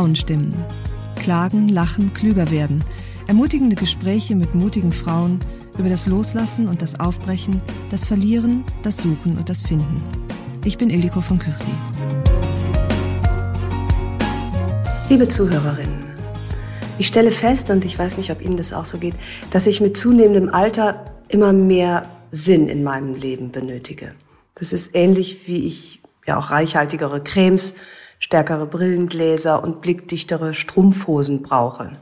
Frauenstimmen. Klagen, lachen, klüger werden. Ermutigende Gespräche mit mutigen Frauen über das Loslassen und das Aufbrechen, das Verlieren, das Suchen und das Finden. Ich bin Ildiko von Kürti. Liebe Zuhörerinnen, ich stelle fest, und ich weiß nicht, ob Ihnen das auch so geht, dass ich mit zunehmendem Alter immer mehr Sinn in meinem Leben benötige. Das ist ähnlich wie ich ja auch reichhaltigere Cremes, stärkere Brillengläser und blickdichtere Strumpfhosen brauche.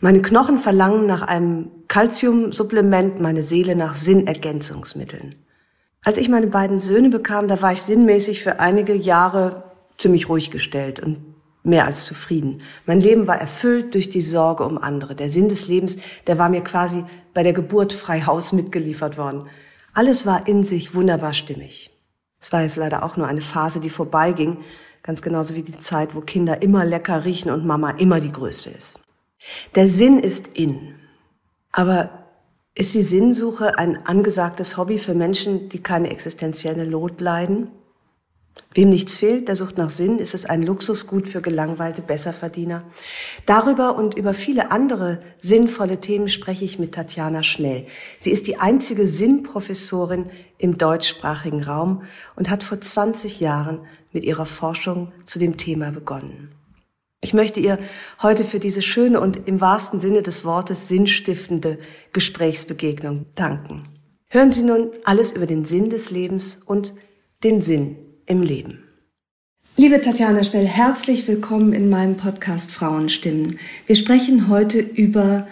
Meine Knochen verlangen nach einem Calciumsupplement, meine Seele nach Sinnergänzungsmitteln. Als ich meine beiden Söhne bekam, da war ich sinnmäßig für einige Jahre ziemlich ruhig gestellt und mehr als zufrieden. Mein Leben war erfüllt durch die Sorge um andere. Der Sinn des Lebens, der war mir quasi bei der Geburt frei Haus mitgeliefert worden. Alles war in sich wunderbar stimmig. Es war jetzt leider auch nur eine Phase, die vorbeiging, ganz genauso wie die Zeit, wo Kinder immer lecker riechen und Mama immer die Größte ist. Der Sinn ist in. Aber ist die Sinnsuche ein angesagtes Hobby für Menschen, die keine existenzielle Not leiden? Wem nichts fehlt, der sucht nach Sinn, ist es ein Luxusgut für gelangweilte Besserverdiener. Darüber und über viele andere sinnvolle Themen spreche ich mit Tatjana Schnell. Sie ist die einzige Sinnprofessorin im deutschsprachigen Raum und hat vor 20 Jahren mit ihrer Forschung zu dem Thema begonnen. Ich möchte ihr heute für diese schöne und im wahrsten Sinne des Wortes sinnstiftende Gesprächsbegegnung danken. Hören Sie nun alles über den Sinn des Lebens und den Sinn im Leben. Liebe Tatjana Schnell, herzlich willkommen in meinem Podcast Frauenstimmen. Wir sprechen heute über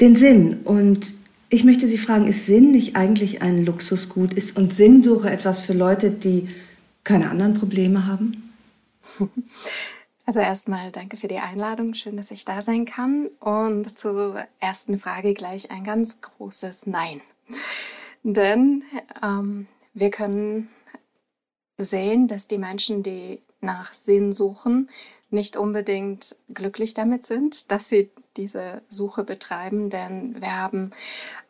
den Sinn und ich möchte Sie fragen, ist Sinn nicht eigentlich ein Luxusgut? Ist und Sinnsuche etwas für Leute, die keine anderen Probleme haben? Also erstmal danke für die Einladung. Schön, dass ich da sein kann. Und zur ersten Frage gleich ein ganz großes Nein. Denn ähm, wir können sehen, dass die Menschen, die nach Sinn suchen, nicht unbedingt glücklich damit sind, dass sie diese Suche betreiben, denn wir haben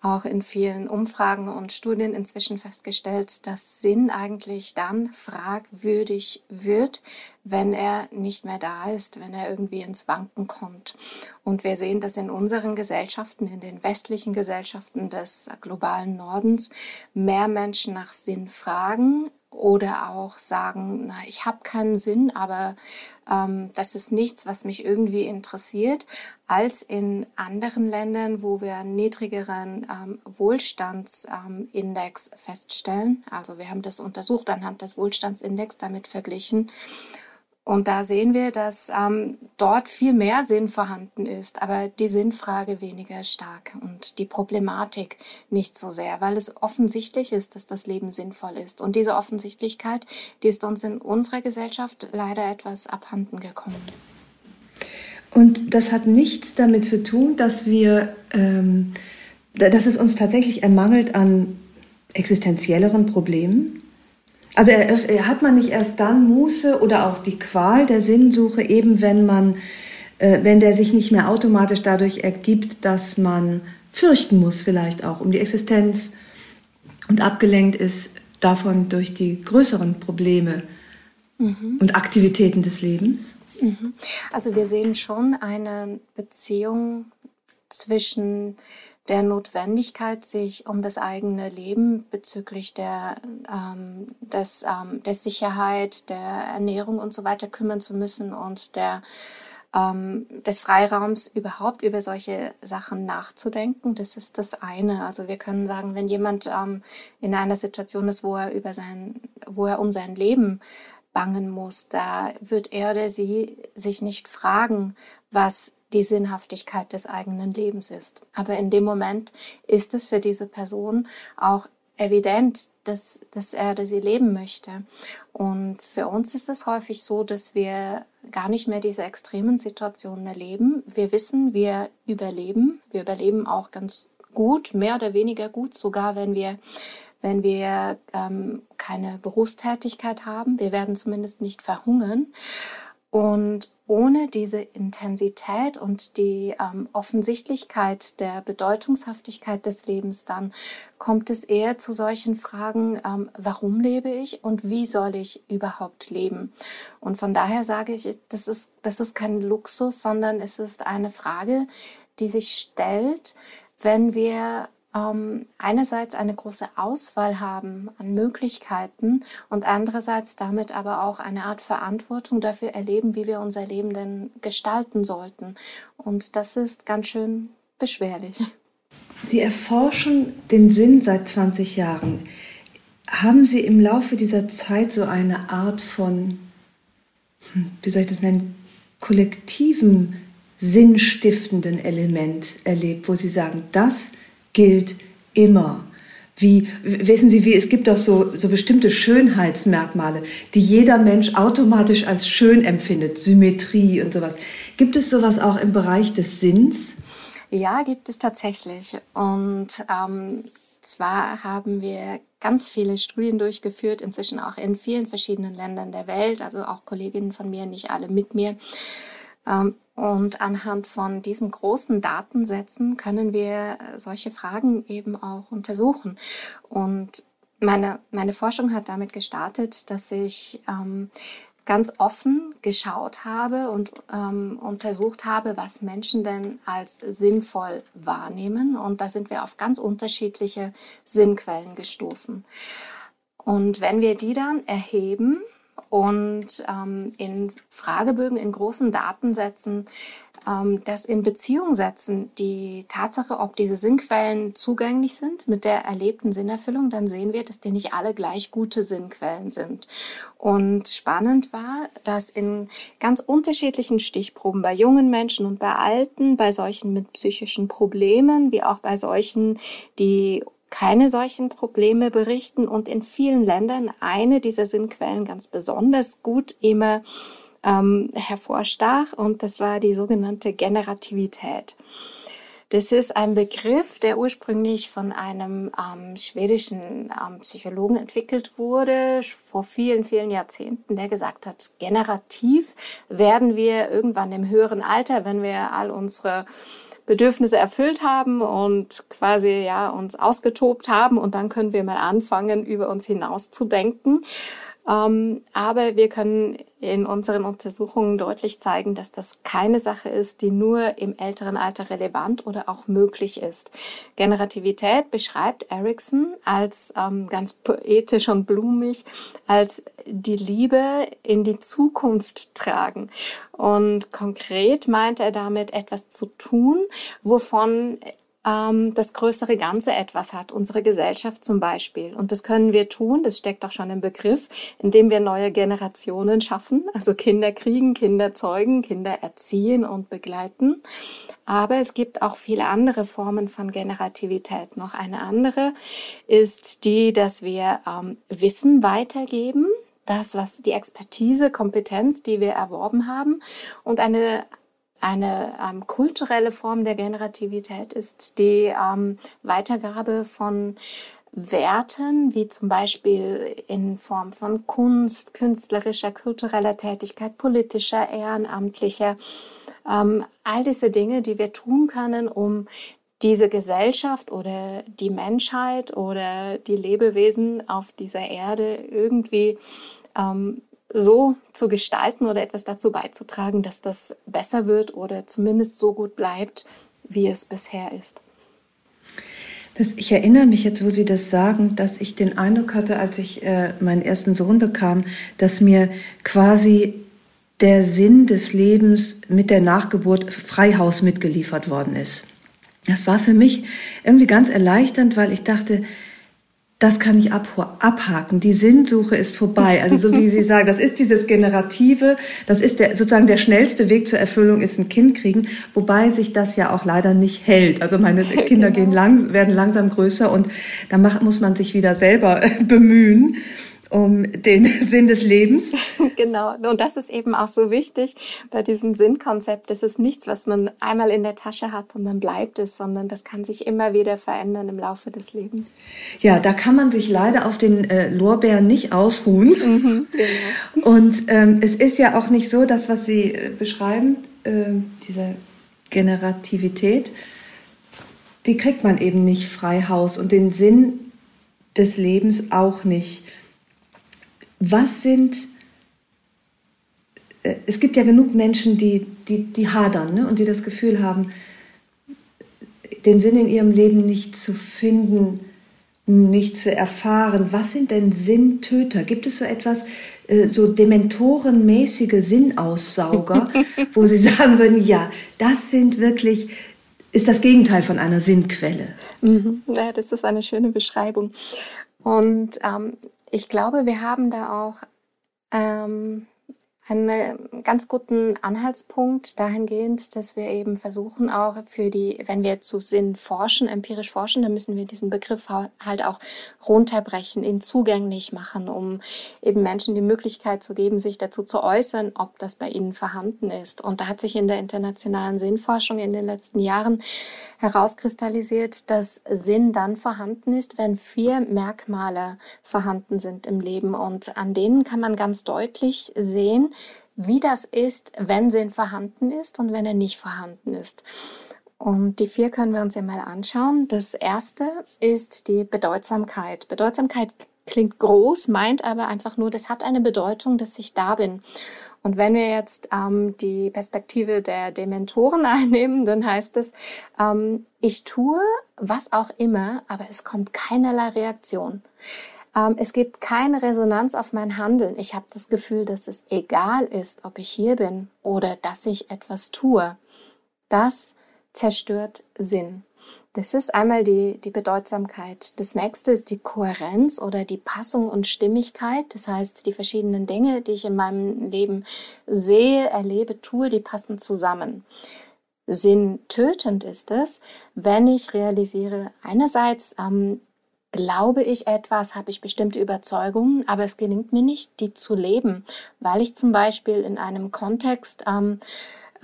auch in vielen Umfragen und Studien inzwischen festgestellt, dass Sinn eigentlich dann fragwürdig wird, wenn er nicht mehr da ist, wenn er irgendwie ins Wanken kommt. Und wir sehen das in unseren Gesellschaften, in den westlichen Gesellschaften des globalen Nordens, mehr Menschen nach Sinn fragen, oder auch sagen, na, ich habe keinen Sinn, aber ähm, das ist nichts, was mich irgendwie interessiert, als in anderen Ländern, wo wir einen niedrigeren ähm, Wohlstandsindex ähm, feststellen. Also wir haben das untersucht anhand des Wohlstandsindex damit verglichen. Und da sehen wir, dass ähm, dort viel mehr Sinn vorhanden ist, aber die Sinnfrage weniger stark und die Problematik nicht so sehr, weil es offensichtlich ist, dass das Leben sinnvoll ist. Und diese Offensichtlichkeit, die ist uns in unserer Gesellschaft leider etwas abhanden gekommen. Und das hat nichts damit zu tun, dass wir, ähm, dass es uns tatsächlich ermangelt an existenzielleren Problemen, also er, er hat man nicht erst dann Muße oder auch die Qual der Sinnsuche, eben wenn man, äh, wenn der sich nicht mehr automatisch dadurch ergibt, dass man fürchten muss vielleicht auch um die Existenz und abgelenkt ist davon durch die größeren Probleme mhm. und Aktivitäten des Lebens? Mhm. Also wir sehen schon eine Beziehung zwischen der Notwendigkeit, sich um das eigene Leben bezüglich der, ähm, des, ähm, der Sicherheit, der Ernährung und so weiter kümmern zu müssen und der ähm, des Freiraums, überhaupt über solche Sachen nachzudenken. Das ist das eine. Also wir können sagen, wenn jemand ähm, in einer Situation ist, wo er über sein, wo er um sein Leben bangen muss, da wird er oder sie sich nicht fragen, was die Sinnhaftigkeit des eigenen Lebens ist. Aber in dem Moment ist es für diese Person auch evident, dass, dass er oder sie leben möchte. Und für uns ist es häufig so, dass wir gar nicht mehr diese extremen Situationen erleben. Wir wissen, wir überleben. Wir überleben auch ganz gut, mehr oder weniger gut, sogar wenn wir, wenn wir ähm, keine Berufstätigkeit haben. Wir werden zumindest nicht verhungern. Und ohne diese Intensität und die ähm, Offensichtlichkeit der Bedeutungshaftigkeit des Lebens dann kommt es eher zu solchen Fragen, ähm, warum lebe ich und wie soll ich überhaupt leben? Und von daher sage ich, das ist, das ist kein Luxus, sondern es ist eine Frage, die sich stellt, wenn wir ähm, einerseits eine große Auswahl haben an Möglichkeiten und andererseits damit aber auch eine Art Verantwortung dafür erleben, wie wir unser Leben denn gestalten sollten. Und das ist ganz schön beschwerlich. Sie erforschen den Sinn seit 20 Jahren. Haben Sie im Laufe dieser Zeit so eine Art von, hm, wie soll ich das nennen, kollektiven, sinnstiftenden Element erlebt, wo Sie sagen, das gilt immer. Wie, wissen Sie, wie, es gibt auch so, so bestimmte Schönheitsmerkmale, die jeder Mensch automatisch als schön empfindet, Symmetrie und sowas. Gibt es sowas auch im Bereich des Sinns? Ja, gibt es tatsächlich. Und ähm, zwar haben wir ganz viele Studien durchgeführt, inzwischen auch in vielen verschiedenen Ländern der Welt, also auch Kolleginnen von mir, nicht alle mit mir. Ähm, und anhand von diesen großen Datensätzen können wir äh, solche Fragen eben auch untersuchen. Und meine, meine Forschung hat damit gestartet, dass ich ähm, ganz offen geschaut habe und ähm, untersucht habe, was Menschen denn als sinnvoll wahrnehmen. Und da sind wir auf ganz unterschiedliche Sinnquellen gestoßen. Und wenn wir die dann erheben, und ähm, in Fragebögen, in großen Datensätzen ähm, das in Beziehung setzen, die Tatsache, ob diese Sinnquellen zugänglich sind mit der erlebten Sinnerfüllung, dann sehen wir, dass die nicht alle gleich gute Sinnquellen sind. Und spannend war, dass in ganz unterschiedlichen Stichproben bei jungen Menschen und bei Alten, bei solchen mit psychischen Problemen, wie auch bei solchen, die keine solchen Probleme berichten und in vielen Ländern eine dieser Sinnquellen ganz besonders gut immer ähm, hervorstach und das war die sogenannte Generativität. Das ist ein Begriff, der ursprünglich von einem ähm, schwedischen ähm, Psychologen entwickelt wurde, vor vielen, vielen Jahrzehnten, der gesagt hat, generativ werden wir irgendwann im höheren Alter, wenn wir all unsere Bedürfnisse erfüllt haben und quasi ja uns ausgetobt haben und dann können wir mal anfangen, über uns hinaus zu denken. Ähm, aber wir können in unseren Untersuchungen deutlich zeigen, dass das keine Sache ist, die nur im älteren Alter relevant oder auch möglich ist. Generativität beschreibt Erickson als ähm, ganz poetisch und blumig, als die Liebe in die Zukunft tragen. Und konkret meint er damit etwas zu tun, wovon ähm, das größere Ganze etwas hat, unsere Gesellschaft zum Beispiel. Und das können wir tun, das steckt auch schon im Begriff, indem wir neue Generationen schaffen, also Kinder kriegen, Kinder zeugen, Kinder erziehen und begleiten. Aber es gibt auch viele andere Formen von Generativität. Noch eine andere ist die, dass wir ähm, Wissen weitergeben, das, was die Expertise, Kompetenz, die wir erworben haben. Und eine eine ähm, kulturelle Form der Generativität ist die ähm, Weitergabe von Werten, wie zum Beispiel in Form von Kunst, künstlerischer, kultureller Tätigkeit, politischer, ehrenamtlicher, ähm, all diese Dinge, die wir tun können, um diese Gesellschaft oder die Menschheit oder die Lebewesen auf dieser Erde irgendwie ähm, so zu gestalten oder etwas dazu beizutragen, dass das besser wird oder zumindest so gut bleibt, wie es bisher ist. Das, ich erinnere mich jetzt, wo Sie das sagen, dass ich den Eindruck hatte, als ich äh, meinen ersten Sohn bekam, dass mir quasi der Sinn des Lebens mit der Nachgeburt Freihaus mitgeliefert worden ist. Das war für mich irgendwie ganz erleichternd, weil ich dachte, das kann ich abhaken. Die Sinnsuche ist vorbei. Also so wie Sie sagen, das ist dieses Generative, das ist der, sozusagen der schnellste Weg zur Erfüllung ist ein Kind kriegen, wobei sich das ja auch leider nicht hält. Also meine Kinder genau. gehen lang, werden langsam größer und da macht, muss man sich wieder selber bemühen um den Sinn des Lebens. Genau, und das ist eben auch so wichtig bei diesem Sinnkonzept. Das ist nichts, was man einmal in der Tasche hat und dann bleibt es, sondern das kann sich immer wieder verändern im Laufe des Lebens. Ja, da kann man sich leider auf den äh, Lorbeeren nicht ausruhen. Mhm, genau. Und ähm, es ist ja auch nicht so, dass was Sie äh, beschreiben, äh, diese Generativität, die kriegt man eben nicht frei Haus und den Sinn des Lebens auch nicht was sind, äh, es gibt ja genug Menschen, die, die, die hadern ne? und die das Gefühl haben, den Sinn in ihrem Leben nicht zu finden, nicht zu erfahren. Was sind denn Sinntöter? Gibt es so etwas, äh, so dementorenmäßige Sinnaussauger, wo Sie sagen würden, ja, das sind wirklich, ist das Gegenteil von einer Sinnquelle? Mhm. Ja, das ist eine schöne Beschreibung. Und ähm, ich glaube, wir haben da auch ähm, einen ganz guten Anhaltspunkt dahingehend, dass wir eben versuchen auch für die, wenn wir zu Sinn forschen, empirisch forschen, dann müssen wir diesen Begriff halt auch runterbrechen, ihn zugänglich machen, um eben Menschen die Möglichkeit zu geben, sich dazu zu äußern, ob das bei ihnen vorhanden ist. Und da hat sich in der internationalen Sinnforschung in den letzten Jahren herauskristallisiert, dass Sinn dann vorhanden ist, wenn vier Merkmale vorhanden sind im Leben. Und an denen kann man ganz deutlich sehen, wie das ist, wenn Sinn vorhanden ist und wenn er nicht vorhanden ist. Und die vier können wir uns ja mal anschauen. Das erste ist die Bedeutsamkeit. Bedeutsamkeit klingt groß, meint aber einfach nur, das hat eine Bedeutung, dass ich da bin. Und wenn wir jetzt ähm, die Perspektive der Dementoren einnehmen, dann heißt es, ähm, ich tue was auch immer, aber es kommt keinerlei Reaktion. Ähm, es gibt keine Resonanz auf mein Handeln. Ich habe das Gefühl, dass es egal ist, ob ich hier bin oder dass ich etwas tue. Das zerstört Sinn. Das ist einmal die, die Bedeutsamkeit. Das nächste ist die Kohärenz oder die Passung und Stimmigkeit. Das heißt, die verschiedenen Dinge, die ich in meinem Leben sehe, erlebe, tue, die passen zusammen. Sinntötend ist es, wenn ich realisiere, einerseits ähm, glaube ich etwas, habe ich bestimmte Überzeugungen, aber es gelingt mir nicht, die zu leben, weil ich zum Beispiel in einem Kontext ähm,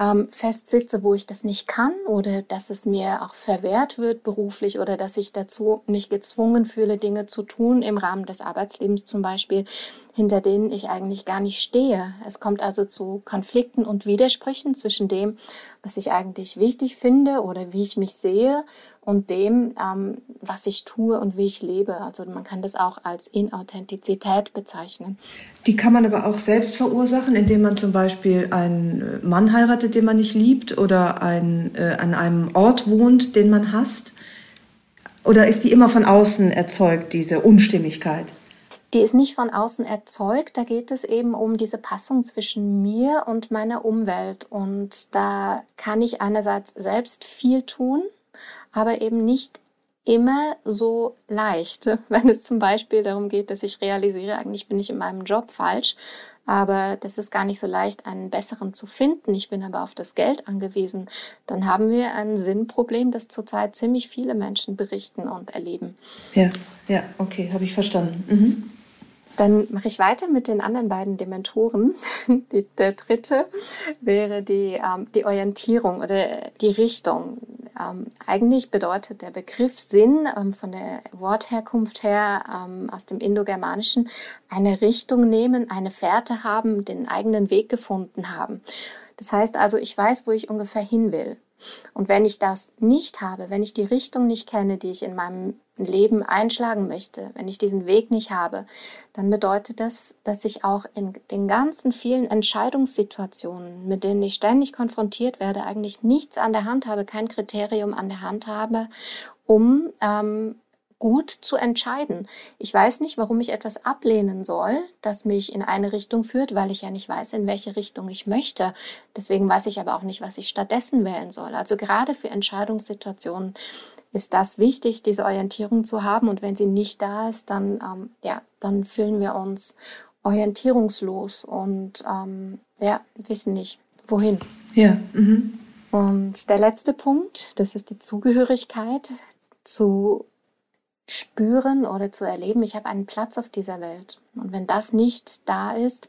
ähm, festsitze, wo ich das nicht kann oder dass es mir auch verwehrt wird beruflich oder dass ich dazu mich gezwungen fühle, Dinge zu tun im Rahmen des Arbeitslebens zum Beispiel, hinter denen ich eigentlich gar nicht stehe. Es kommt also zu Konflikten und Widersprüchen zwischen dem, was ich eigentlich wichtig finde oder wie ich mich sehe und dem, ähm, was ich tue und wie ich lebe. Also man kann das auch als Inauthentizität bezeichnen. Die kann man aber auch selbst verursachen, indem man zum Beispiel einen Mann heiratet, den man nicht liebt oder ein, äh, an einem Ort wohnt, den man hasst. Oder ist die immer von außen erzeugt, diese Unstimmigkeit? Die ist nicht von außen erzeugt, da geht es eben um diese Passung zwischen mir und meiner Umwelt. Und da kann ich einerseits selbst viel tun, aber eben nicht immer so leicht, wenn es zum Beispiel darum geht, dass ich realisiere, eigentlich bin ich in meinem Job falsch, aber das ist gar nicht so leicht, einen besseren zu finden. Ich bin aber auf das Geld angewiesen. Dann haben wir ein Sinnproblem, das zurzeit ziemlich viele Menschen berichten und erleben. Ja, ja, okay, habe ich verstanden. Mhm. Dann mache ich weiter mit den anderen beiden Dementoren. Die, der dritte wäre die, ähm, die Orientierung oder die Richtung. Ähm, eigentlich bedeutet der Begriff Sinn ähm, von der Wortherkunft her ähm, aus dem Indogermanischen eine Richtung nehmen, eine Fährte haben, den eigenen Weg gefunden haben. Das heißt also, ich weiß, wo ich ungefähr hin will. Und wenn ich das nicht habe, wenn ich die Richtung nicht kenne, die ich in meinem Leben einschlagen möchte, wenn ich diesen Weg nicht habe, dann bedeutet das, dass ich auch in den ganzen vielen Entscheidungssituationen, mit denen ich ständig konfrontiert werde, eigentlich nichts an der Hand habe, kein Kriterium an der Hand habe, um ähm, gut zu entscheiden. Ich weiß nicht, warum ich etwas ablehnen soll, das mich in eine Richtung führt, weil ich ja nicht weiß, in welche Richtung ich möchte. Deswegen weiß ich aber auch nicht, was ich stattdessen wählen soll. Also gerade für Entscheidungssituationen ist das wichtig, diese Orientierung zu haben. Und wenn sie nicht da ist, dann, ähm, ja, dann fühlen wir uns orientierungslos und ähm, ja, wissen nicht, wohin. Ja. Mhm. Und der letzte Punkt, das ist die Zugehörigkeit zu spüren oder zu erleben, ich habe einen Platz auf dieser Welt. Und wenn das nicht da ist,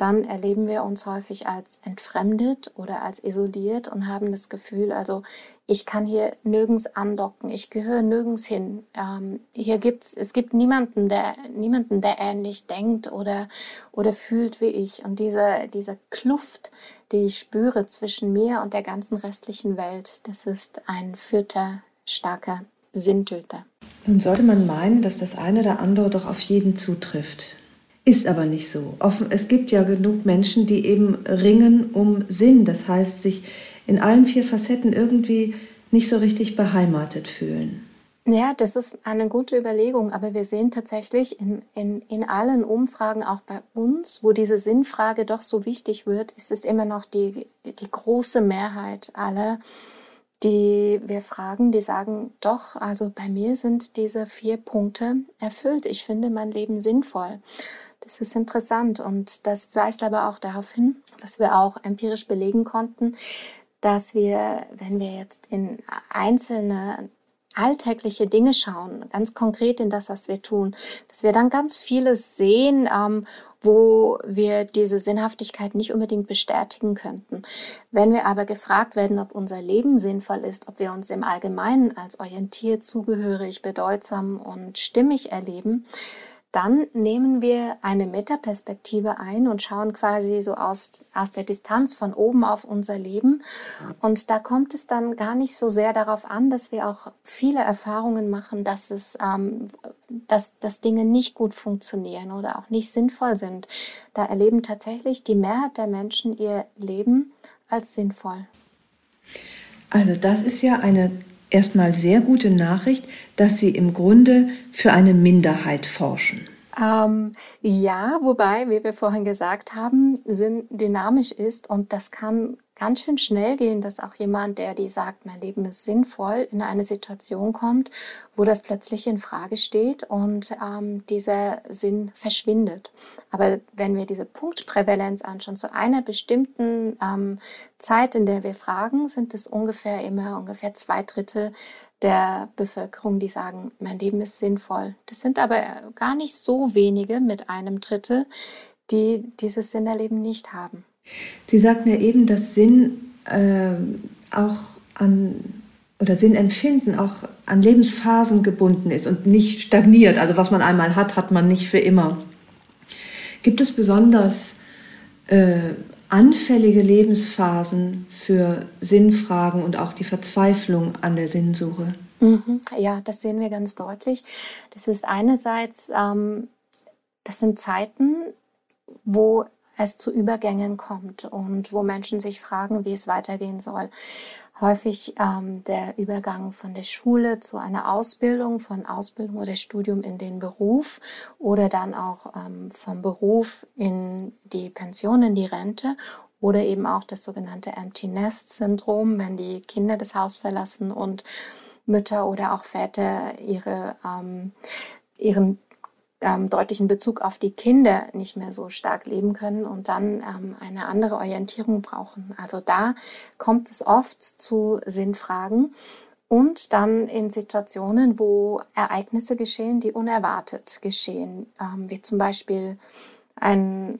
dann erleben wir uns häufig als entfremdet oder als isoliert und haben das Gefühl, also ich kann hier nirgends andocken, ich gehöre nirgends hin. Ähm, hier gibt's, es gibt niemanden, der, niemanden, der ähnlich denkt oder, oder fühlt wie ich. Und diese, diese Kluft, die ich spüre zwischen mir und der ganzen restlichen Welt, das ist ein vierter starker Sinntöter. Nun sollte man meinen, dass das eine oder andere doch auf jeden zutrifft. Ist aber nicht so. Es gibt ja genug Menschen, die eben ringen um Sinn, das heißt, sich in allen vier Facetten irgendwie nicht so richtig beheimatet fühlen. Ja, das ist eine gute Überlegung, aber wir sehen tatsächlich in, in, in allen Umfragen, auch bei uns, wo diese Sinnfrage doch so wichtig wird, ist es immer noch die, die große Mehrheit aller, die wir fragen, die sagen, doch, also bei mir sind diese vier Punkte erfüllt. Ich finde mein Leben sinnvoll. Das ist interessant und das weist aber auch darauf hin, was wir auch empirisch belegen konnten, dass wir, wenn wir jetzt in einzelne alltägliche Dinge schauen, ganz konkret in das, was wir tun, dass wir dann ganz vieles sehen, ähm, wo wir diese Sinnhaftigkeit nicht unbedingt bestätigen könnten. Wenn wir aber gefragt werden, ob unser Leben sinnvoll ist, ob wir uns im Allgemeinen als orientiert, zugehörig, bedeutsam und stimmig erleben, dann nehmen wir eine Metaperspektive ein und schauen quasi so aus, aus der Distanz von oben auf unser Leben. Und da kommt es dann gar nicht so sehr darauf an, dass wir auch viele Erfahrungen machen, dass es, ähm, dass, dass Dinge nicht gut funktionieren oder auch nicht sinnvoll sind. Da erleben tatsächlich die Mehrheit der Menschen ihr Leben als sinnvoll. Also das ist ja eine erstmal sehr gute Nachricht, dass Sie im Grunde für eine Minderheit forschen. Ähm, ja, wobei, wie wir vorhin gesagt haben, Sinn dynamisch ist und das kann ganz schön schnell gehen, dass auch jemand, der die sagt, mein Leben ist sinnvoll, in eine Situation kommt, wo das plötzlich in Frage steht und ähm, dieser Sinn verschwindet. Aber wenn wir diese Punktprävalenz anschauen, zu einer bestimmten ähm, Zeit, in der wir fragen, sind es ungefähr immer ungefähr zwei Drittel der Bevölkerung, die sagen, mein Leben ist sinnvoll. Das sind aber gar nicht so wenige mit einem Drittel, die dieses Sinnerleben nicht haben. Sie sagten ja eben, dass Sinn äh, auch an oder Sinnempfinden auch an Lebensphasen gebunden ist und nicht stagniert. Also was man einmal hat, hat man nicht für immer. Gibt es besonders äh, anfällige Lebensphasen für Sinnfragen und auch die Verzweiflung an der Sinnsuche? Mhm. Ja, das sehen wir ganz deutlich. Das ist einerseits, ähm, das sind Zeiten, wo es zu Übergängen kommt und wo Menschen sich fragen, wie es weitergehen soll. Häufig ähm, der Übergang von der Schule zu einer Ausbildung, von Ausbildung oder Studium in den Beruf oder dann auch ähm, vom Beruf in die Pension, in die Rente oder eben auch das sogenannte Empty Nest Syndrom, wenn die Kinder das Haus verlassen und Mütter oder auch Väter ihre, ähm, ihren ähm, deutlichen Bezug auf die Kinder nicht mehr so stark leben können und dann ähm, eine andere Orientierung brauchen. Also da kommt es oft zu Sinnfragen und dann in Situationen, wo Ereignisse geschehen, die unerwartet geschehen, ähm, wie zum Beispiel ein,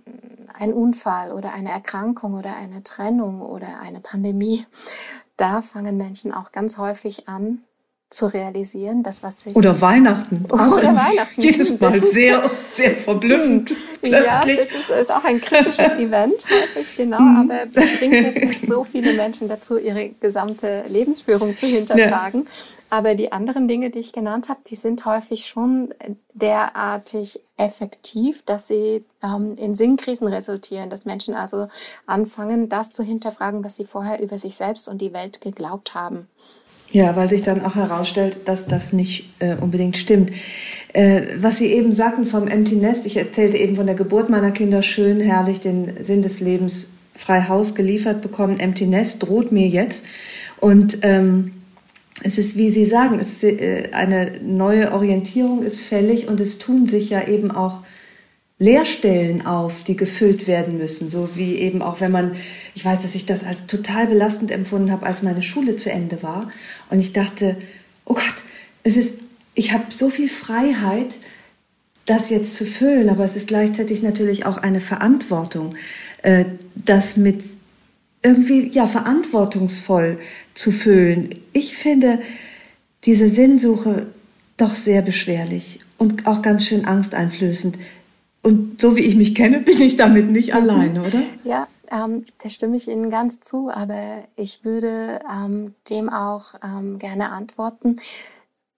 ein Unfall oder eine Erkrankung oder eine Trennung oder eine Pandemie. Da fangen Menschen auch ganz häufig an, zu realisieren, das was sich oder Weihnachten. Oder Weihnachten jedes Mal sehr sehr verblüffend ja das ist, ist, auch ein kritisches Event häufig genau. Mhm. aber bringt jetzt nicht so viele Menschen dazu ihre gesamte Lebensführung zu hinterfragen. Ja. aber die anderen Dinge die ich genannt habe die sind häufig schon derartig effektiv dass sie ähm, in Sinnkrisen resultieren. Dass Menschen also anfangen das zu hinterfragen was sie vorher über sich selbst und die Welt geglaubt haben Ja, weil sich dann auch herausstellt, dass das nicht äh, unbedingt stimmt. Äh, was Sie eben sagten vom Empty Nest, ich erzählte eben von der Geburt meiner Kinder schön, herrlich, den Sinn des Lebens frei Haus geliefert bekommen. Empty Nest droht mir jetzt. Und ähm, es ist, wie Sie sagen, es äh, eine neue Orientierung ist fällig und es tun sich ja eben auch Leerstellen auf, die gefüllt werden müssen. So wie eben auch, wenn man, ich weiß, dass ich das als total belastend empfunden habe, als meine Schule zu Ende war. Und ich dachte, oh Gott, es ist, ich habe so viel Freiheit, das jetzt zu füllen, aber es ist gleichzeitig natürlich auch eine Verantwortung, äh, das mit irgendwie, ja, verantwortungsvoll zu füllen. Ich finde diese Sinnsuche doch sehr beschwerlich und auch ganz schön angsteinflößend. Und so wie ich mich kenne, bin ich damit nicht mhm. alleine, oder? Ja, ähm, da stimme ich Ihnen ganz zu, aber ich würde ähm, dem auch ähm, gerne antworten.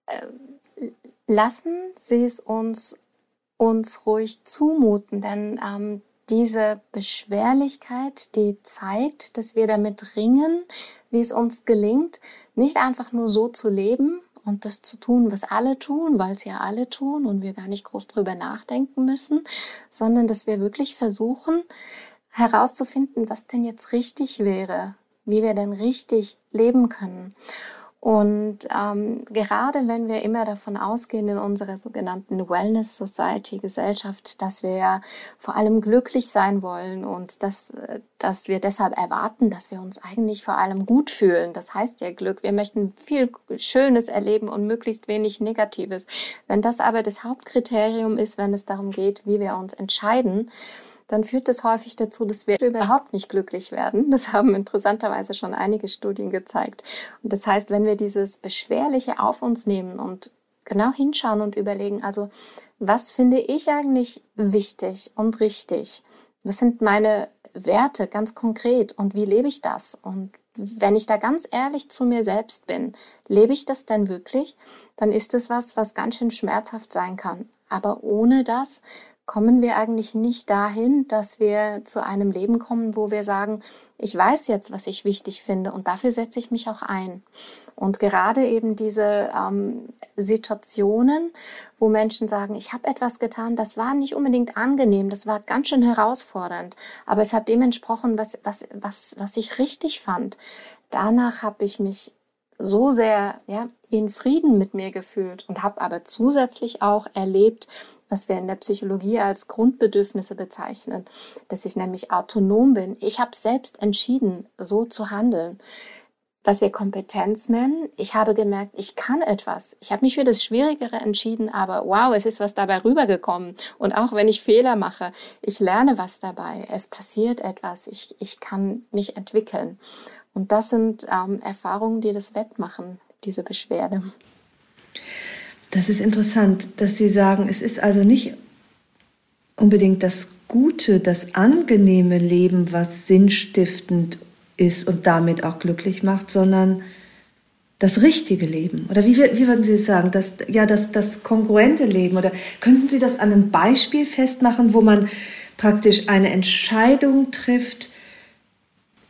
Äh, lassen Sie es uns, uns ruhig zumuten, denn ähm, diese Beschwerlichkeit, die zeigt, dass wir damit ringen, wie es uns gelingt, nicht einfach nur so zu leben, und das zu tun, was alle tun, weil es ja alle tun und wir gar nicht groß drüber nachdenken müssen, sondern dass wir wirklich versuchen herauszufinden, was denn jetzt richtig wäre, wie wir denn richtig leben können. Und ähm, gerade wenn wir immer davon ausgehen in unserer sogenannten Wellness Society Gesellschaft, dass wir ja vor allem glücklich sein wollen und dass, äh, dass wir deshalb erwarten, dass wir uns eigentlich vor allem gut fühlen. Das heißt ja Glück. Wir möchten viel Schönes erleben und möglichst wenig Negatives. Wenn das aber das Hauptkriterium ist, wenn es darum geht, wie wir uns entscheiden, dann führt das häufig dazu, dass wir überhaupt nicht glücklich werden. Das haben interessanterweise schon einige Studien gezeigt. Und das heißt, wenn wir dieses Beschwerliche auf uns nehmen und genau hinschauen und überlegen, also was finde ich eigentlich wichtig und richtig? Was sind meine Werte ganz konkret und wie lebe ich das? Und wenn ich da ganz ehrlich zu mir selbst bin, lebe ich das denn wirklich? Dann ist das was, was ganz schön schmerzhaft sein kann. Aber ohne das kommen wir eigentlich nicht dahin, dass wir zu einem Leben kommen, wo wir sagen, ich weiß jetzt, was ich wichtig finde und dafür setze ich mich auch ein. Und gerade eben diese ähm, Situationen, wo Menschen sagen, ich habe etwas getan, das war nicht unbedingt angenehm, das war ganz schön herausfordernd, aber es hat dem entsprochen, was, was, was, was ich richtig fand. Danach habe ich mich so sehr ja, in Frieden mit mir gefühlt und habe aber zusätzlich auch erlebt, was wir in der Psychologie als Grundbedürfnisse bezeichnen, dass ich nämlich autonom bin. Ich habe selbst entschieden, so zu handeln. Was wir Kompetenz nennen. Ich habe gemerkt, ich kann etwas. Ich habe mich für das Schwierigere entschieden, aber wow, es ist was dabei rübergekommen. Und auch wenn ich Fehler mache, ich lerne was dabei. Es passiert etwas. Ich, ich kann mich entwickeln. Und das sind ähm, Erfahrungen, die das wettmachen, diese Beschwerde. Das ist interessant, dass Sie sagen, es ist also nicht unbedingt das gute, das angenehme Leben, was sinnstiftend ist und damit auch glücklich macht, sondern das richtige Leben. Oder wie, wie würden Sie sagen? Das, ja, das, das kongruente Leben. Oder könnten Sie das an einem Beispiel festmachen, wo man praktisch eine Entscheidung trifft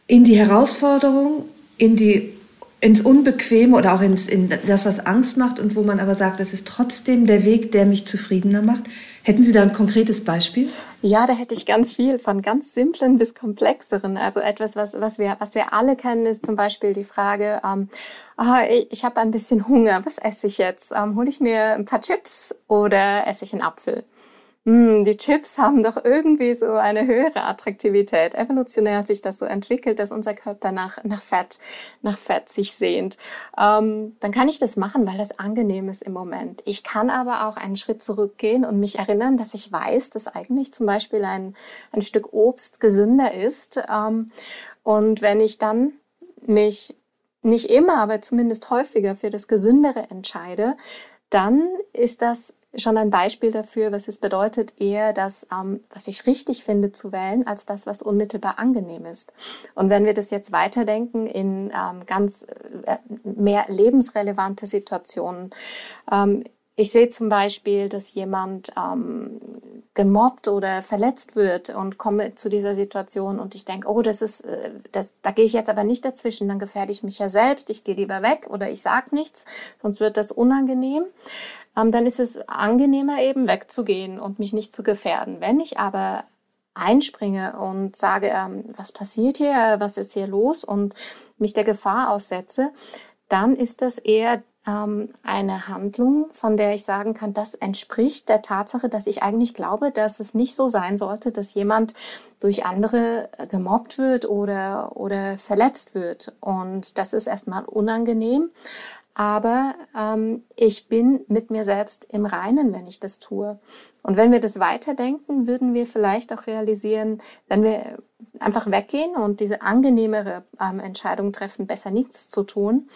in die Herausforderung, in die ins Unbequeme oder auch ins, in das, was Angst macht und wo man aber sagt, das ist trotzdem der Weg, der mich zufriedener macht. Hätten Sie da ein konkretes Beispiel? Ja, da hätte ich ganz viel, von ganz simplen bis komplexeren. Also etwas, was, was, wir, was wir alle kennen, ist zum Beispiel die Frage, ähm, oh, ich, ich habe ein bisschen Hunger, was esse ich jetzt? Ähm, Hole ich mir ein paar Chips oder esse ich einen Apfel? Hm, die Chips haben doch irgendwie so eine höhere Attraktivität. Evolutionär hat sich das so entwickelt, dass unser Körper nach, nach Fett, nach Fett sich sehnt. Ähm, dann kann ich das machen, weil das angenehm ist im Moment. Ich kann aber auch einen Schritt zurückgehen und mich erinnern, dass ich weiß, dass eigentlich zum Beispiel ein, ein Stück Obst gesünder ist. Ähm, und wenn ich dann mich nicht immer, aber zumindest häufiger für das Gesündere entscheide, dann ist das schon ein Beispiel dafür, was es bedeutet, eher das, ähm, was ich richtig finde, zu wählen, als das, was unmittelbar angenehm ist. Und wenn wir das jetzt weiterdenken in ähm, ganz äh, mehr lebensrelevante Situationen, ähm, ich sehe zum Beispiel, dass jemand ähm, gemobbt oder verletzt wird und komme zu dieser Situation und ich denke, oh, das ist, äh, das, da gehe ich jetzt aber nicht dazwischen, dann gefährde ich mich ja selbst, ich gehe lieber weg oder ich sag nichts, sonst wird das unangenehm. Ähm, dann ist es angenehmer eben wegzugehen und mich nicht zu gefährden. Wenn ich aber einspringe und sage, ähm, was passiert hier, was ist hier los und mich der Gefahr aussetze, dann ist das eher ähm, eine Handlung, von der ich sagen kann, das entspricht der Tatsache, dass ich eigentlich glaube, dass es nicht so sein sollte, dass jemand durch andere gemobbt wird oder, oder verletzt wird. Und das ist erstmal unangenehm. Aber ähm, ich bin mit mir selbst im Reinen, wenn ich das tue. Und wenn wir das weiterdenken, würden wir vielleicht auch realisieren, wenn wir einfach weggehen und diese angenehmere ähm, Entscheidung treffen, besser nichts zu tun,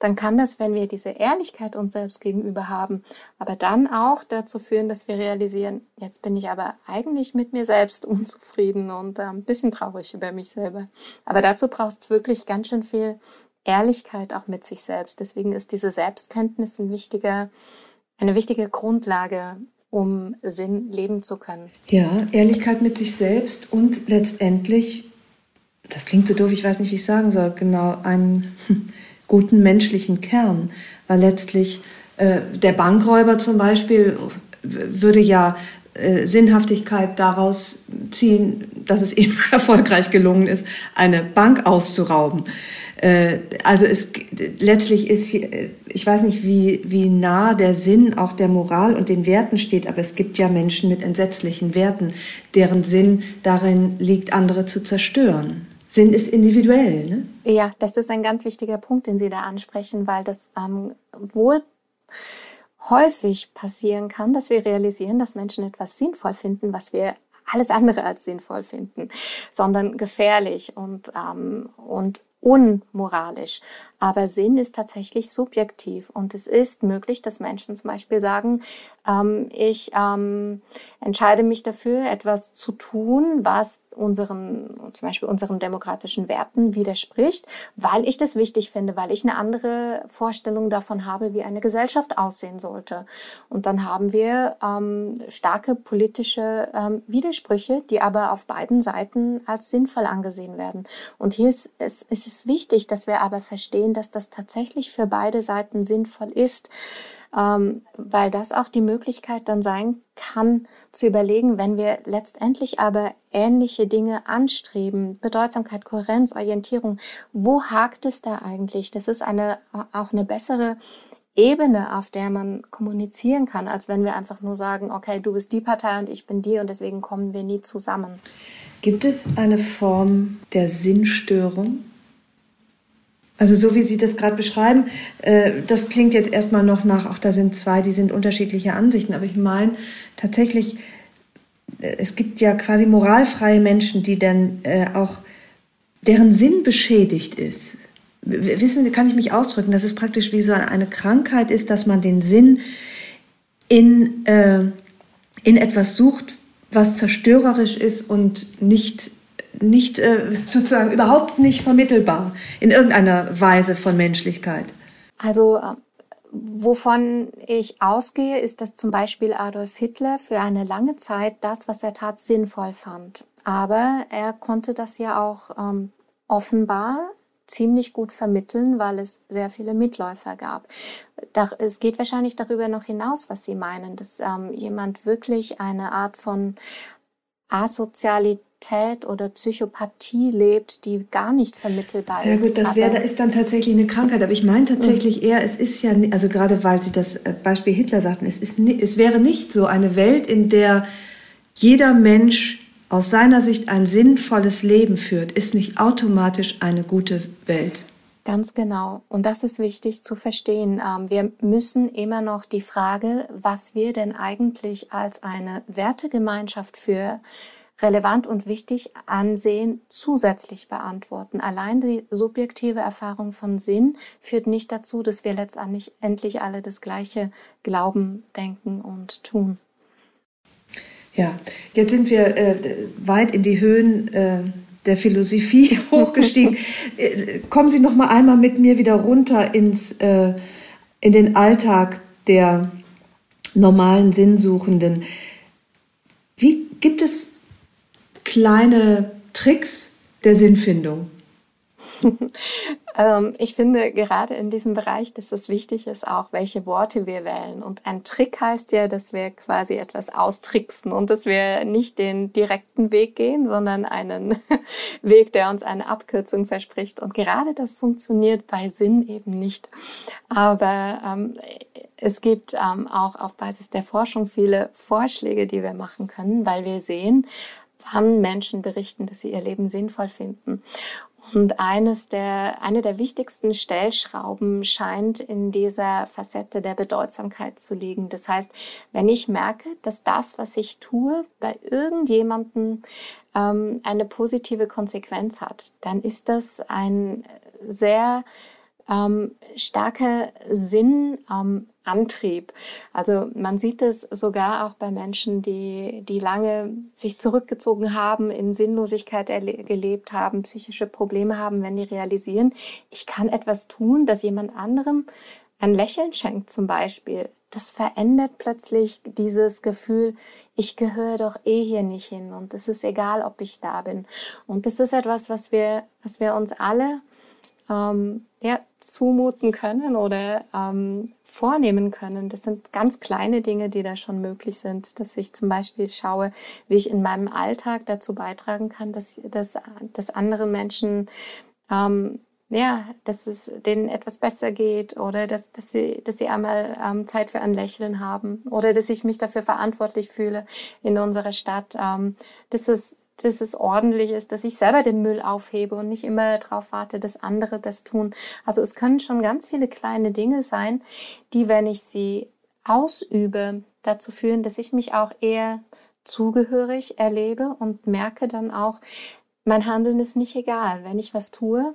dann kann das, wenn wir diese Ehrlichkeit uns selbst gegenüber haben, aber dann auch dazu führen, dass wir realisieren, jetzt bin ich aber eigentlich mit mir selbst unzufrieden und äh, ein bisschen traurig über mich selber. Aber dazu brauchst du wirklich ganz schön viel Ehrlichkeit auch mit sich selbst. Deswegen ist diese Selbstkenntnis ein wichtiger, eine wichtige Grundlage, um Sinn leben zu können. Ja, Ehrlichkeit mit sich selbst und letztendlich, das klingt so doof, ich weiß nicht, wie ich sagen soll, genau, einen guten menschlichen Kern, weil letztlich äh, der Bankräuber zum Beispiel würde ja äh, Sinnhaftigkeit daraus ziehen, dass es ihm erfolgreich gelungen ist, eine Bank auszurauben. Äh, also es letztlich ist hier, ich weiß nicht, wie, wie nah der Sinn auch der Moral und den Werten steht, aber es gibt ja Menschen mit entsetzlichen Werten, deren Sinn darin liegt, andere zu zerstören. Sinn ist individuell. Ne? Ja, das ist ein ganz wichtiger Punkt, den Sie da ansprechen, weil das ähm, wohl häufig passieren kann, dass wir realisieren, dass Menschen etwas sinnvoll finden, was wir alles andere als sinnvoll finden, sondern gefährlich und, ähm, und unmoralisch. Aber Sinn ist tatsächlich subjektiv und es ist möglich, dass Menschen zum Beispiel sagen, ähm, ich ähm, entscheide mich dafür, etwas zu tun, was unseren, zum Beispiel unseren demokratischen Werten widerspricht, weil ich das wichtig finde, weil ich eine andere Vorstellung davon habe, wie eine Gesellschaft aussehen sollte. Und dann haben wir ähm, starke politische ähm, Widersprüche, die aber auf beiden Seiten als sinnvoll angesehen werden. Und hier ist es, ist es wichtig, dass wir aber verstehen, sehen, dass das tatsächlich für beide Seiten sinnvoll ist, ähm, weil das auch die Möglichkeit dann sein kann, zu überlegen, wenn wir letztendlich aber ähnliche Dinge anstreben, Bedeutsamkeit, Kohärenz, Orientierung, wo hakt es da eigentlich? Das ist eine, auch eine bessere Ebene, auf der man kommunizieren kann, als wenn wir einfach nur sagen, okay, du bist die Partei und ich bin die und deswegen kommen wir nie zusammen. Gibt es eine Form der Sinnstörung? Also so wie Sie das gerade beschreiben, äh, das klingt jetzt erstmal noch nach, ach, da sind zwei, die sind unterschiedliche Ansichten, aber ich meine tatsächlich, äh, es gibt ja quasi moralfreie Menschen, die dann äh, auch, deren Sinn beschädigt ist. Wissen Sie, kann ich mich ausdrücken, dass es praktisch wie so eine Krankheit ist, dass man den Sinn in, äh, in etwas sucht, was zerstörerisch ist und nicht nicht äh, sozusagen überhaupt nicht vermittelbar in irgendeiner Weise von Menschlichkeit. Also äh, wovon ich ausgehe, ist, dass zum Beispiel Adolf Hitler für eine lange Zeit das, was er tat, sinnvoll fand. Aber er konnte das ja auch ähm, offenbar ziemlich gut vermitteln, weil es sehr viele Mitläufer gab. Es geht wahrscheinlich darüber noch hinaus, was Sie meinen, dass ähm, jemand wirklich eine Art von Asozialität Aggressivität oder Psychopathie lebt, die gar nicht vermittelbar ist. Ja gut, das wäre, ist dann tatsächlich eine Krankheit. Aber ich meine tatsächlich mhm. eher, es ist ja, also gerade weil Sie das äh, Beispiel Hitler sagten, es, ist, es wäre nicht so eine Welt, in der jeder Mensch aus seiner Sicht ein sinnvolles Leben führt, ist nicht automatisch eine gute Welt. Ganz genau. Und das ist wichtig zu verstehen. Ähm, wir müssen immer noch die Frage, was wir denn eigentlich als eine Wertegemeinschaft für relevant und wichtig ansehen, zusätzlich beantworten. Allein die subjektive Erfahrung von Sinn führt nicht dazu, dass wir letztendlich endlich alle das Gleiche glauben, denken und tun. Ja, jetzt sind wir äh, weit in die Höhen äh, der Philosophie hochgestiegen. Äh, kommen Sie noch mal einmal mit mir wieder runter ins äh, in den Alltag der normalen Sinnsuchenden Wie gibt es kleine Tricks der Sinnfindung? ähm, ich finde gerade in diesem Bereich, dass es wichtig ist, auch welche Worte wir wählen. Und ein Trick heißt ja, dass wir quasi etwas austricksen und dass wir nicht den direkten Weg gehen, sondern einen Weg, der uns eine Abkürzung verspricht. Und gerade das funktioniert bei Sinn eben nicht. Aber ähm, es gibt ähm, auch auf Basis der Forschung viele Vorschläge, die wir machen können, weil wir sehen, wann Menschen berichten, dass sie ihr Leben sinnvoll finden. Und eines der, eine der wichtigsten Stellschrauben scheint in dieser Facette der Bedeutsamkeit zu liegen. Das heißt, wenn ich merke, dass das, was ich tue, bei irgendjemandem ähm, eine positive Konsequenz hat, dann ist das ein sehr ähm, starker Sinn, ähm, Antrieb. Also man sieht es sogar auch bei Menschen, die, die lange sich zurückgezogen haben, in Sinnlosigkeit gelebt haben, psychische Probleme haben, wenn die realisieren, ich kann etwas tun, das jemand anderem ein Lächeln schenkt zum Beispiel. Das verändert plötzlich dieses Gefühl, ich gehöre doch eh hier nicht hin und es ist egal, ob ich da bin. Und das ist etwas, was wir, was wir uns alle ähm, ja, zumuten können oder ähm, vornehmen können. Das sind ganz kleine Dinge, die da schon möglich sind, dass ich zum Beispiel schaue, wie ich in meinem Alltag dazu beitragen kann, dass, dass, dass andere Menschen ähm, ja, dass es denen etwas besser geht oder dass, dass, sie, dass sie einmal ähm, Zeit für ein Lächeln haben oder dass ich mich dafür verantwortlich fühle in unserer Stadt, ähm, dass es dass es ordentlich ist, dass ich selber den Müll aufhebe und nicht immer darauf warte, dass andere das tun. Also es können schon ganz viele kleine Dinge sein, die, wenn ich sie ausübe, dazu führen, dass ich mich auch eher zugehörig erlebe und merke dann auch, mein Handeln ist nicht egal. Wenn ich was tue,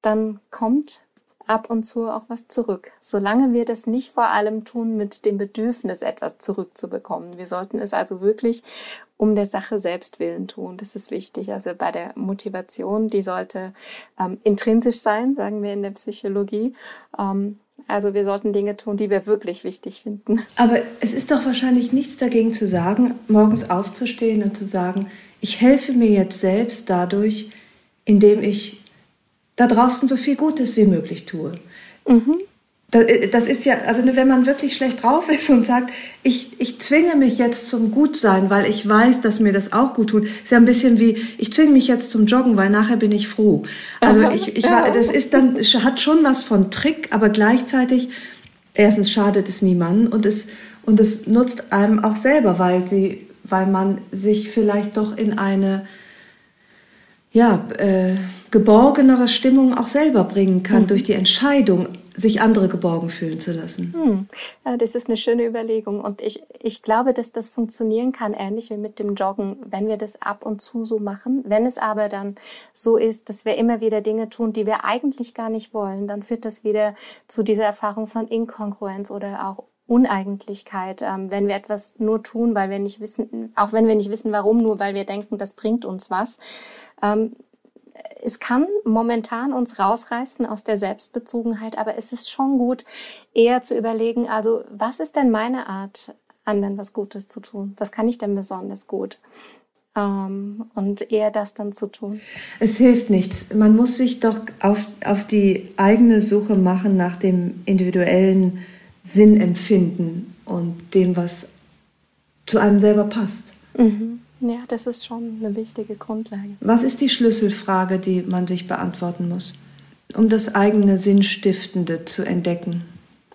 dann kommt ab und zu auch was zurück. Solange wir das nicht vor allem tun mit dem Bedürfnis, etwas zurückzubekommen. Wir sollten es also wirklich um der Sache selbst willen tun. Das ist wichtig. Also bei der Motivation, die sollte ähm, intrinsisch sein, sagen wir in der Psychologie. Ähm, also wir sollten Dinge tun, die wir wirklich wichtig finden. Aber es ist doch wahrscheinlich nichts dagegen zu sagen, morgens aufzustehen und zu sagen, ich helfe mir jetzt selbst dadurch, indem ich da draußen so viel Gutes wie möglich tue. Mhm. Äh, das ist ja, also wenn man wirklich schlecht drauf ist und sagt, ich, ich zwinge mich jetzt zum Gutsein, weil ich weiß, dass mir das auch gut tut, ist ja ein bisschen wie, ich zwinge mich jetzt zum Joggen, weil nachher bin ich froh. Also ich, ich war, das ist dann, hat schon was von Trick, aber gleichzeitig, erstens schadet es niemandem und es, und es nutzt einem auch selber, weil sie, weil man sich vielleicht doch in eine, ja, äh, geborgenere Stimmung auch selber bringen kann mhm. durch die Entscheidung, sich andere geborgen fühlen zu lassen. Hm. Ja, das ist eine schöne Überlegung. Und ich, ich glaube, dass das funktionieren kann, ähnlich wie mit dem Joggen, wenn wir das ab und zu so machen. Wenn es aber dann so ist, dass wir immer wieder Dinge tun, die wir eigentlich gar nicht wollen, dann führt das wieder zu dieser Erfahrung von Inkongruenz oder auch Uneigentlichkeit, ähm, wenn wir etwas nur tun, weil wir nicht wissen, auch wenn wir nicht wissen, warum, nur weil wir denken, das bringt uns was. Ähm, es kann momentan uns rausreißen aus der Selbstbezogenheit, aber es ist schon gut, eher zu überlegen, also was ist denn meine Art, anderen was Gutes zu tun? Was kann ich denn besonders gut? Ähm, und eher das dann zu tun. Es hilft nichts. Man muss sich doch auf, auf die eigene Suche machen nach dem individuellen Sinnempfinden und dem, was zu einem selber passt. Mhm. Ja, das ist schon eine wichtige Grundlage. Was ist die Schlüsselfrage, die man sich beantworten muss, um das eigene Sinnstiftende zu entdecken?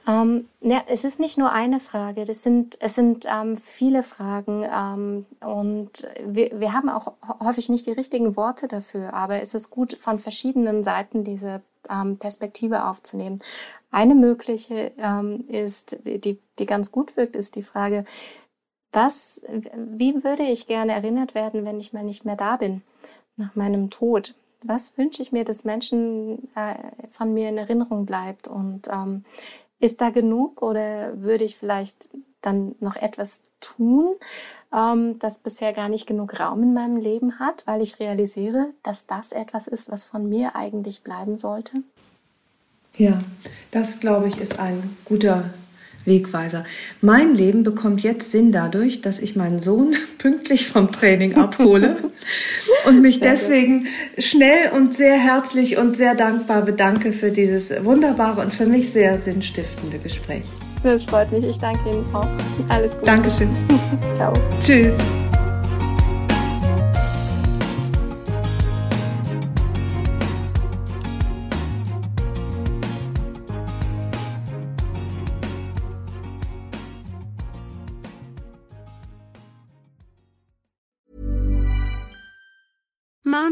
Ähm, ja, es ist nicht nur eine Frage, das sind, es sind ähm, viele Fragen ähm, und wir, wir haben auch häufig nicht die richtigen Worte dafür, aber es ist gut, von verschiedenen Seiten diese ähm, Perspektive aufzunehmen. Eine mögliche ähm, ist, die, die ganz gut wirkt, ist die Frage, was, wie würde ich gerne erinnert werden, wenn ich mal nicht mehr da bin, nach meinem Tod? Was wünsche ich mir, dass Menschen äh, von mir in Erinnerung bleibt? Und ähm, ist da genug oder würde ich vielleicht dann noch etwas tun, ähm, das bisher gar nicht genug Raum in meinem Leben hat, weil ich realisiere, dass das etwas ist, was von mir eigentlich bleiben sollte? Ja, das glaube ich ist ein guter Wegweiser. Mein Leben bekommt jetzt Sinn dadurch, dass ich meinen Sohn pünktlich vom Training abhole und mich sehr deswegen gut. schnell und sehr herzlich und sehr dankbar bedanke für dieses wunderbare und für mich sehr sinnstiftende Gespräch. Das freut mich. Ich danke Ihnen auch. Alles Gute. Dankeschön. Ciao. Tschüss.